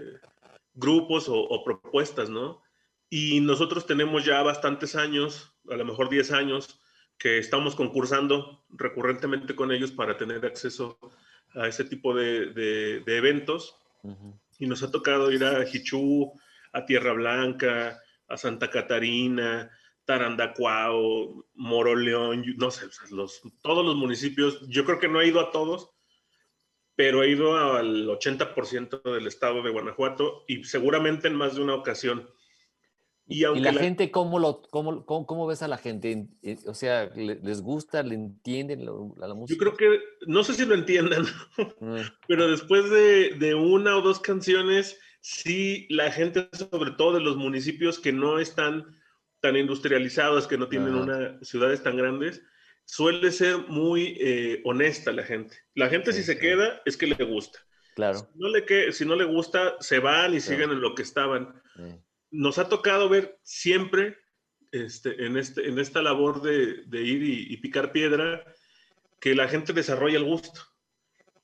grupos o, propuestas, ¿no? Y nosotros tenemos ya bastantes años, a lo mejor 10 años, que estamos concursando recurrentemente con ellos para tener acceso a ese tipo de, eventos. Y nos ha tocado ir a Jichú, a Tierra Blanca, a Santa Catarina, Tarandacuao, Moroleón, no sé, los, todos los municipios, yo creo que no he ido a todos, pero he ido al 80% del estado de Guanajuato y seguramente en más de una ocasión.
Y, aunque la, gente, ¿cómo, lo, cómo, cómo, ves a la gente? Eh, o sea, ¿les gusta, le entienden la, música?
Yo creo que, no sé si lo entiendan, mm. pero después de, de, una o dos canciones, sí la gente, sobre todo de los municipios que no están tan industrializados, que no tienen una, ciudades tan grandes, suele ser muy eh, honesta la gente. La gente si se queda es que le gusta.
Claro.
Si no le, si no le gusta, se van y siguen en lo que estaban. Nos ha tocado ver siempre este, en, este, en esta labor de, ir y, picar piedra que la gente desarrolla el gusto.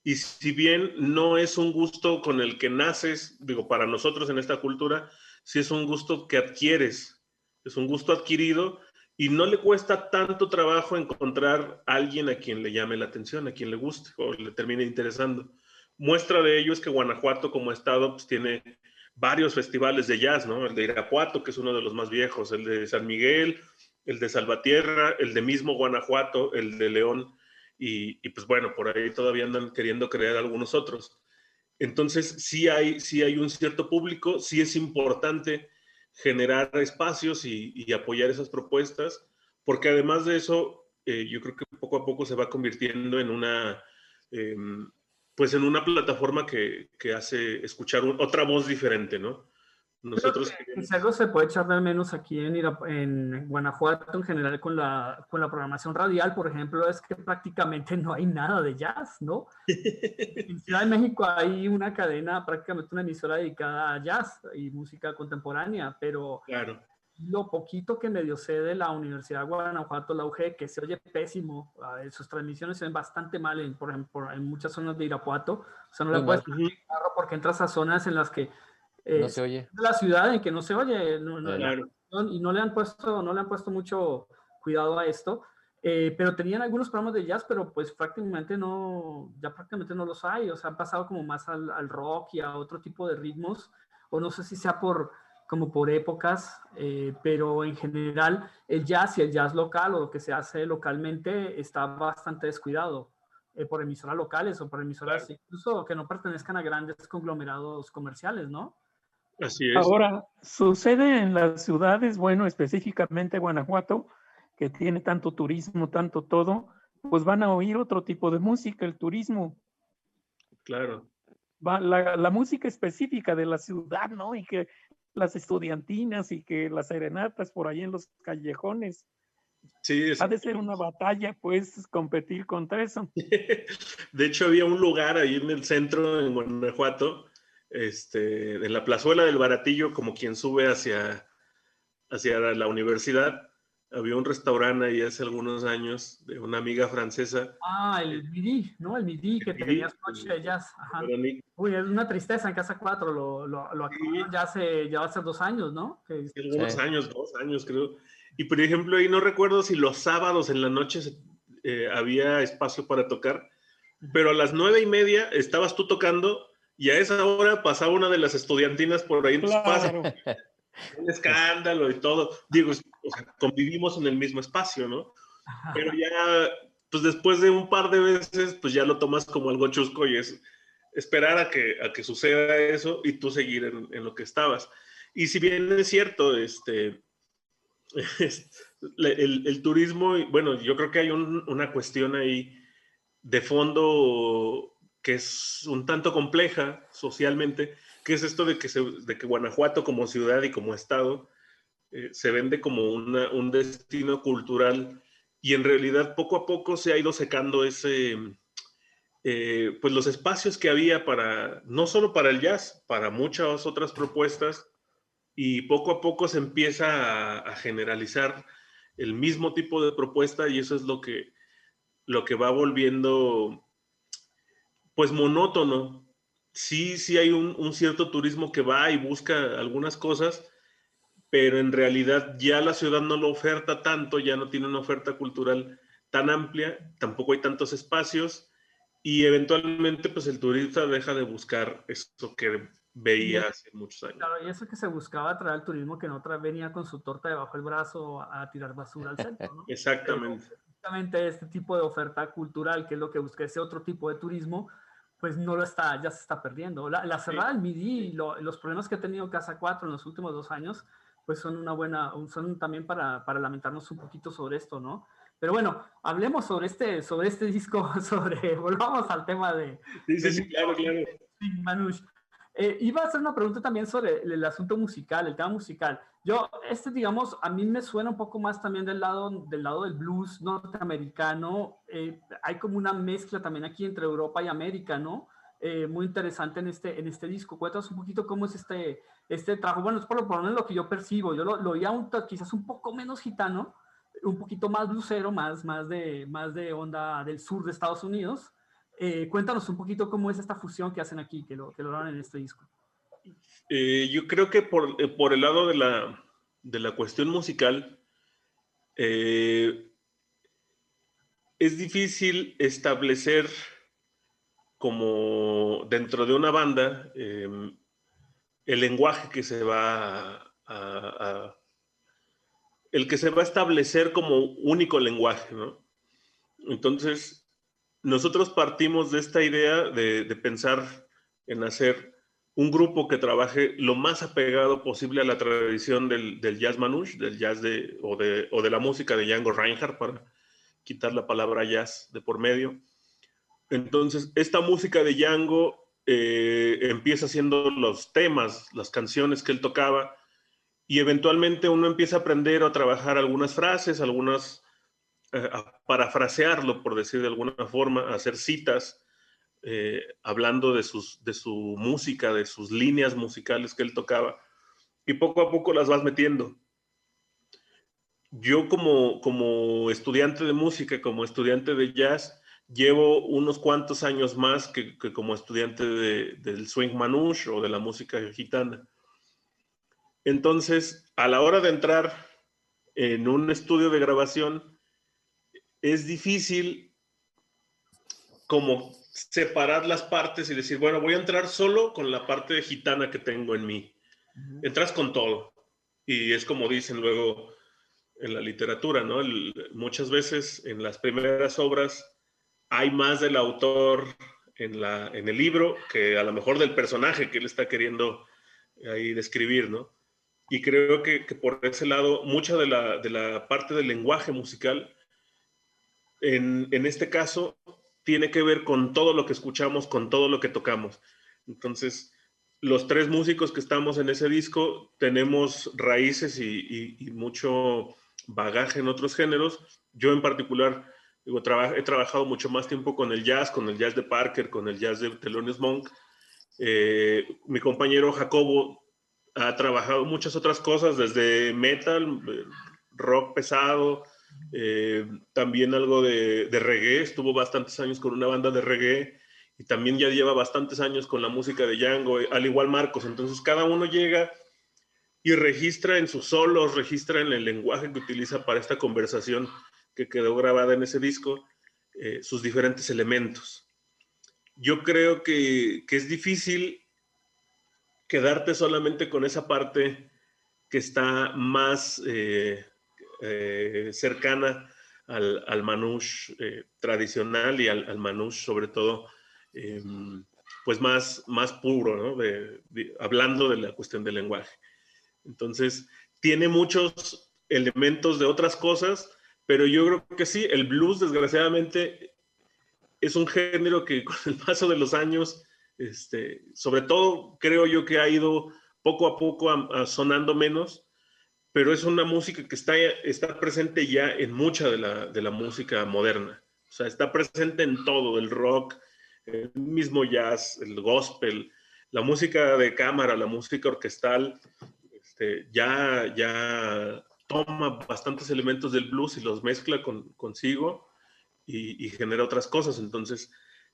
Y si bien no es un gusto con el que naces, digo, para nosotros en esta cultura, sí es un gusto que adquieres, es un gusto adquirido y no le cuesta tanto trabajo encontrar alguien a quien le llame la atención, a quien le guste o le termine interesando. Muestra de ello es que Guanajuato como estado pues, tiene varios festivales de jazz, ¿no? El de Irapuato, que es uno de los más viejos, el de San Miguel, el de Salvatierra, el de mismo Guanajuato, el de León y, pues bueno, por ahí todavía andan queriendo crear algunos otros. Entonces, sí hay, sí hay un cierto público, sí es importante generar espacios y, apoyar esas propuestas, porque además de eso, eh, yo creo que poco a poco se va convirtiendo en una, em, pues en una plataforma que, que hace escuchar otra voz diferente, ¿no?
Nosotros si algo se puede echar de menos aquí en, en Guanajuato en general con la, con la programación radial, por ejemplo, es que prácticamente no hay nada de jazz, ¿no? en Ciudad de México hay una cadena, prácticamente una emisora dedicada a jazz y música contemporánea, pero
claro.
lo poquito que medio sé de la Universidad de Guanajuato, la UG, que se oye pésimo, sus transmisiones se ven bastante mal, en, por ejemplo, en muchas zonas de Irapuato, o sea, no le puedes porque entras a zonas en las que
no se oye.
la ciudad en que no se oye. y no le han puesto, no le han puesto mucho cuidado a esto. Eh, pero tenían algunos programas de jazz, pero pues prácticamente no, ya prácticamente no los hay, o sea, han pasado como más al, al rock y a otro tipo de ritmos, o no sé si sea por, como por épocas, eh, pero en general el jazz y el jazz local o lo que se hace localmente está bastante descuidado eh, por emisoras locales o por emisoras incluso que no pertenezcan a grandes conglomerados comerciales, ¿no?
Así es.
Ahora, sucede en las ciudades, bueno, específicamente Guanajuato, que tiene tanto turismo, tanto todo, pues van a oír otro tipo de música, el turismo.
Claro.
Va, la, la, música específica de la ciudad, ¿no? Y que las estudiantinas y que las serenatas por ahí en los callejones.
Sí,
ha de ser una batalla, pues, competir contra eso.
De hecho, había un lugar ahí en el centro, en Guanajuato, este, en la plazuela del Baratillo, como quien sube hacia, hacia la universidad, había un restaurante ahí hace algunos años de una amiga francesa.
Ah, el Midi, ¿no? El Midi que tenías noche de jazz. Ajá. Uy, es una tristeza en Casa 4, lo, lo, lo sí. ya hace, ya hace dos años, ¿no?
Que... Algunos sí. años, dos años creo. Y por ejemplo, ahí no recuerdo si los sábados en la noche eh, había espacio para tocar, pero a las nueve y media estabas tú tocando y a esa hora pasaba una de las estudiantinas por ahí en
claro.
tu espacio. Un escándalo y todo. Digo, o sea, convivimos en el mismo espacio, ¿no? Pero ya, pues después de un par de veces, pues ya lo tomas como algo chusco y es esperar a que, a que suceda eso y tú seguir en, en lo que estabas. Y si bien es cierto, este, el, el, turismo, bueno, yo creo que hay un, una cuestión ahí de fondo que es un tanto compleja socialmente, que es esto de que, de que Guanajuato como ciudad y como estado eh, se vende como una, un destino cultural y en realidad poco a poco se ha ido secando ese, eh, pues los espacios que había para, no solo para el jazz, para muchas otras propuestas y poco a poco se empieza a, a generalizar el mismo tipo de propuesta y eso es lo que, lo que va volviendo pues monótono. Sí, sí hay un, un, cierto turismo que va y busca algunas cosas, pero en realidad ya la ciudad no lo oferta tanto, ya no tiene una oferta cultural tan amplia, tampoco hay tantos espacios y eventualmente pues el turista deja de buscar eso que veía hace muchos años.
Claro, y eso que se buscaba traer al turismo que no venía con su torta debajo del brazo a, a tirar basura al centro. ¿no?
Exactamente.
Pero, este tipo de oferta cultural, que es lo que busca ese otro tipo de turismo, pues no lo está, ya se está perdiendo. La, la cerrada del MIDI y lo, los problemas que ha tenido Casa 4 en los últimos dos años, pues son una buena, son también para, para lamentarnos un poquito sobre esto, ¿no? Pero bueno, hablemos sobre este, sobre este disco, sobre, volvamos al tema de...
Sí, sí, sí, claro, claro.
Manush. Eh, iba a hacer una pregunta también sobre el, el, asunto musical, el tema musical. Yo, este, digamos, a mí me suena un poco más también del lado del, lado del blues norteamericano. Eh, hay como una mezcla también aquí entre Europa y América, ¿no? Eh, muy interesante en este, en este disco. Cuéntanos un poquito cómo es este, este trabajo. Bueno, es por lo menos lo que yo percibo. Yo lo, lo oía un, quizás un poco menos gitano, un poquito más blusero, más, más, de, más de onda del sur de Estados Unidos. Eh, cuéntanos un poquito cómo es esta fusión que hacen aquí, que lo, que lo dan en este disco.
Eh, yo creo que por, eh, por, el lado de la, de la cuestión musical, eh, es difícil establecer como dentro de una banda eh, el lenguaje que se va a, a, a, el que se va a establecer como único lenguaje, ¿no? Entonces, nosotros partimos de esta idea de, pensar en hacer un grupo que trabaje lo más apegado posible a la tradición del, jazz manouche, del jazz de o, de, o la música de Django Reinhardt, para quitar la palabra jazz de por medio. Entonces, esta música de Django eh, empieza siendo los temas, las canciones que él tocaba, y eventualmente uno empieza a aprender a trabajar algunas frases, algunas, a parafrasearlo, por decir de alguna forma, hacer citas, eh, hablando de, sus, de su música, de sus líneas musicales que él tocaba, y poco a poco las vas metiendo. Yo como, como estudiante de música, como estudiante de jazz, llevo unos cuantos años más que, que como estudiante de, del swing manouche o de la música gitana. Entonces, a la hora de entrar en un estudio de grabación, es difícil como separar las partes y decir, bueno, voy a entrar solo con la parte gitana que tengo en mí. Entras con todo. Y es como dicen luego en la literatura, ¿no? muchas veces en las primeras obras hay más del autor en, la, en el libro que a lo mejor del personaje que él está queriendo ahí describir, ¿no? Y creo que, por ese lado, mucha de la, de la, parte del lenguaje musical, en, en, este caso, tiene que ver con todo lo que escuchamos, con todo lo que tocamos. Entonces, los tres músicos que estamos en ese disco tenemos raíces y, y, mucho bagaje en otros géneros. Yo en particular digo, he trabajado mucho más tiempo con el jazz, con el jazz de Parker, con el jazz de Thelonious Monk. Eh, mi compañero Jacobo ha trabajado muchas otras cosas, desde metal, rock pesado, eh, también algo de, reggae, estuvo bastantes años con una banda de reggae y también ya lleva bastantes años con la música de Django, al igual Marcos, entonces cada uno llega y registra en sus solos, registra en el lenguaje que utiliza para esta conversación que quedó grabada en ese disco, eh, sus diferentes elementos. Yo creo que, que es difícil quedarte solamente con esa parte que está más eh, eh, cercana al, al manouche eh, tradicional y al, al, manouche sobre todo, em, pues más, más puro, hablando de la cuestión del lenguaje. Entonces, tiene muchos elementos de otras cosas, pero yo creo que sí, el blues desgraciadamente es un género que con el paso de los años este, sobre todo creo yo que ha ido poco a poco sonando menos, pero es una música que está, está presente ya en mucha de la, de la música moderna. O sea, está presente en todo, el rock, el mismo jazz, el gospel, la música de cámara, la música orquestal, este, ya, ya toma bastantes elementos del blues y los mezcla con, consigo y, y genera otras cosas. Entonces,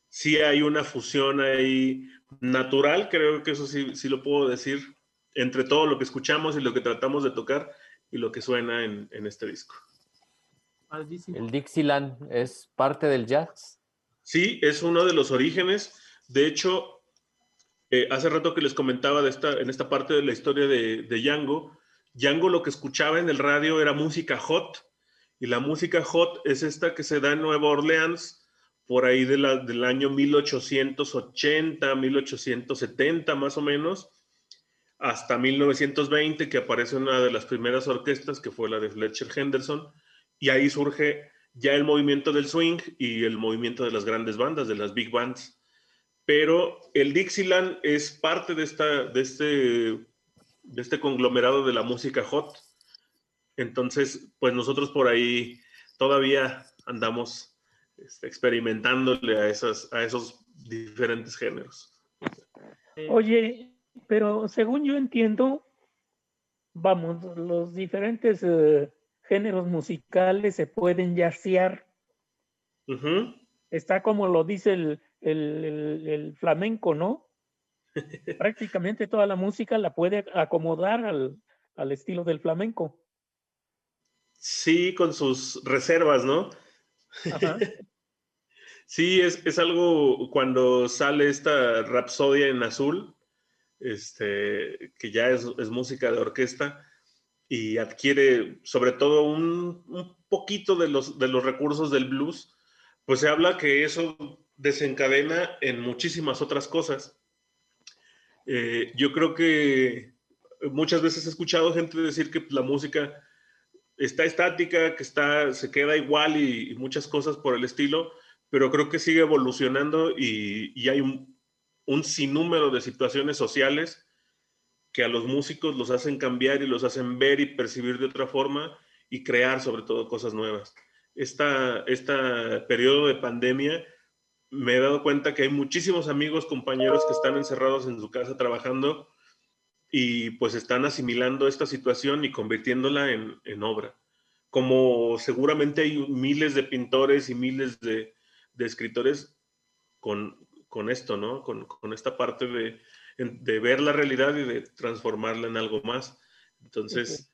sí hay una fusión ahí natural, creo que eso sí, sí lo puedo decir, entre todo lo que escuchamos y lo que tratamos de tocar y lo que suena en, en este disco.
¿El Dixieland es parte del jazz?
Sí, es uno de los orígenes. De hecho, eh, hace rato que les comentaba de esta, en esta parte de la historia de, de Django, Django lo que escuchaba en el radio era música hot, y la música hot es esta que se da en Nueva Orleans, por ahí de la, del año 1880, 1870 más o menos, hasta 1920 que aparece una de las primeras orquestas que fue la de Fletcher Henderson y ahí surge ya el movimiento del swing y el movimiento de las grandes bandas, de las big bands. Pero el Dixieland es parte de, esta, de, este, de este conglomerado de la música hot. Entonces, pues nosotros por ahí todavía andamos este, experimentándole a, esas, a esos diferentes géneros.
Oye, pero según yo entiendo, vamos, los diferentes eh, géneros musicales se pueden yacear. Está como lo dice el, el, el, flamenco, ¿no? Prácticamente toda la música la puede acomodar al, al estilo del flamenco.
Sí, con sus reservas, ¿no? sí, es, es, algo cuando sale esta Rapsodia en azul, este, que ya es, música de orquesta y adquiere sobre todo un, poquito de los, de los recursos del blues, pues se habla que eso desencadena en muchísimas otras cosas. Eh, yo creo que muchas veces he escuchado gente decir que la música está estática, que está, se queda igual y, muchas cosas por el estilo, pero creo que sigue evolucionando y hay un, un, sinnúmero de situaciones sociales que a los músicos los hacen cambiar y los hacen ver y percibir de otra forma y crear sobre todo cosas nuevas. Esta, este periodo de pandemia me he dado cuenta que hay muchísimos amigos, compañeros que están encerrados en su casa trabajando y pues están asimilando esta situación y convirtiéndola en, en obra. Como seguramente hay miles de pintores y miles de escritores con, con, esto, ¿no? Con, con esta parte de, de, ver la realidad y de transformarla en algo más. Entonces,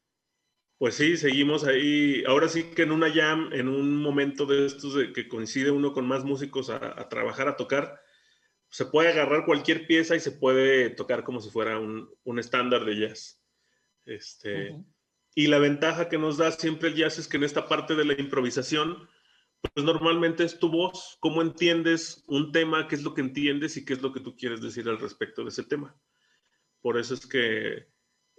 Pues sí, seguimos ahí. Ahora sí que en una jam, en un momento de estos de que coincide uno con más músicos a, trabajar, a tocar, se puede agarrar cualquier pieza y se puede tocar como si fuera un, estándar de jazz. Este, Y la ventaja que nos da siempre el jazz es que en esta parte de la improvisación, pues normalmente es tu voz, cómo entiendes un tema, qué es lo que entiendes y qué es lo que tú quieres decir al respecto de ese tema. Por eso es que,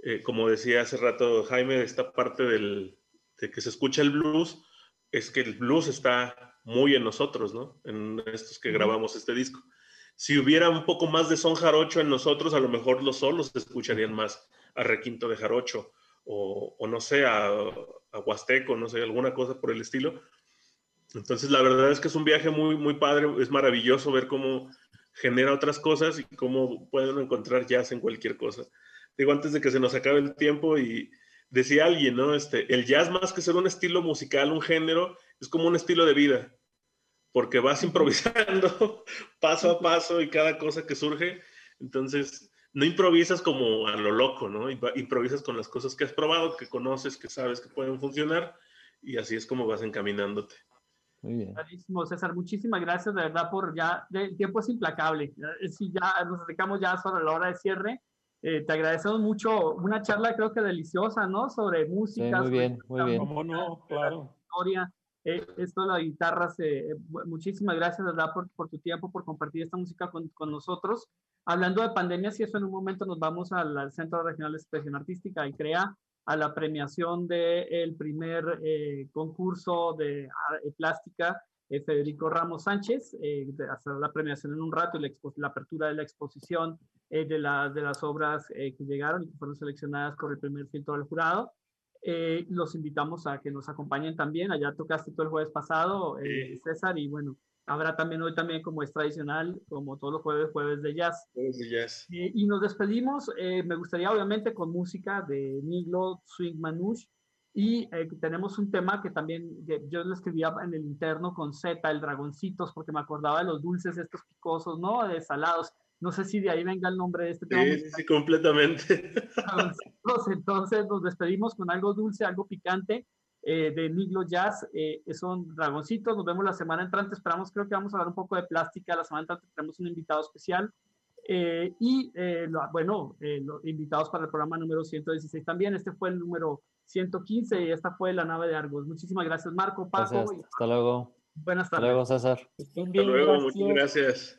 eh, como decía hace rato Jaime, esta parte del, de que se escucha el blues, es que el blues está muy en nosotros, ¿no? En estos que grabamos este disco. Si hubiera un poco más de son jarocho en nosotros, a lo mejor los solos se escucharían más a requinto de jarocho o, o no sé, a, a huasteco, no sé, alguna cosa por el estilo entonces, la verdad es que es un viaje muy, muy padre, es maravilloso ver cómo genera otras cosas y cómo pueden encontrar jazz en cualquier cosa. Digo, antes de que se nos acabe el tiempo y decía alguien, ¿no? Este, el jazz más que ser un estilo musical, un género, es como un estilo de vida, porque vas improvisando paso a paso y cada cosa que surge, entonces no improvisas como a lo loco, ¿no? Improvisas con las cosas que has probado, que conoces, que sabes que pueden funcionar y así es como vas encaminándote.
Muy bien. César. Muchísimas gracias, de verdad, por ya, el tiempo es implacable. Si ya nos acercamos ya sobre la hora de cierre, eh, te agradecemos mucho. Una charla creo que deliciosa, ¿no? Sobre música.
muy bien, muy bien.
¿Cómo no? Claro.
Historia. Eh, esto de las guitarras, eh, muchísimas gracias, ¿verdad? Por, por, tu tiempo, por compartir esta música con, con nosotros. Hablando de pandemias, y eso en un momento nos vamos al, Centro Regional de Expresión Artística y CREA a la premiación del primer eh, concurso de eh, plástica eh, Federico Ramos Sánchez, hasta la premiación en un rato y la, la apertura de la exposición de, de las obras que llegaron y que fueron seleccionadas por el primer filtro del jurado. los invitamos a que nos acompañen también. Allá tocaste todo el jueves pasado, César, y bueno, Habrá también hoy también como es tradicional, como todos los jueves, jueves de jazz.
Jueves de jazz.
Eh, y nos despedimos, eh, me gustaría obviamente con música de Niglo Swing Manouche. Y eh, tenemos un tema que también yo lo escribía en el interno con Z, el dragoncitos, porque me acordaba de los dulces estos picosos, ¿no? De salados. No sé si de ahí venga el nombre de este tema.
Sí, sí, completamente.
Entonces nos despedimos con algo dulce, algo picante eh, de Niglo Jazz. Eh, son dragoncitos. Nos vemos la semana entrante. Esperamos, creo que vamos a hablar un poco de plástica. La semana entrante tenemos un invitado especial. Eh, y bueno, los invitados para el programa número 116 también. Este fue el número 115 y esta fue la nave de Argos. Muchísimas gracias, Marco, Paco.
Hasta luego.
Buenas tardes.
Hasta luego, César.
Hasta luego, muchas gracias.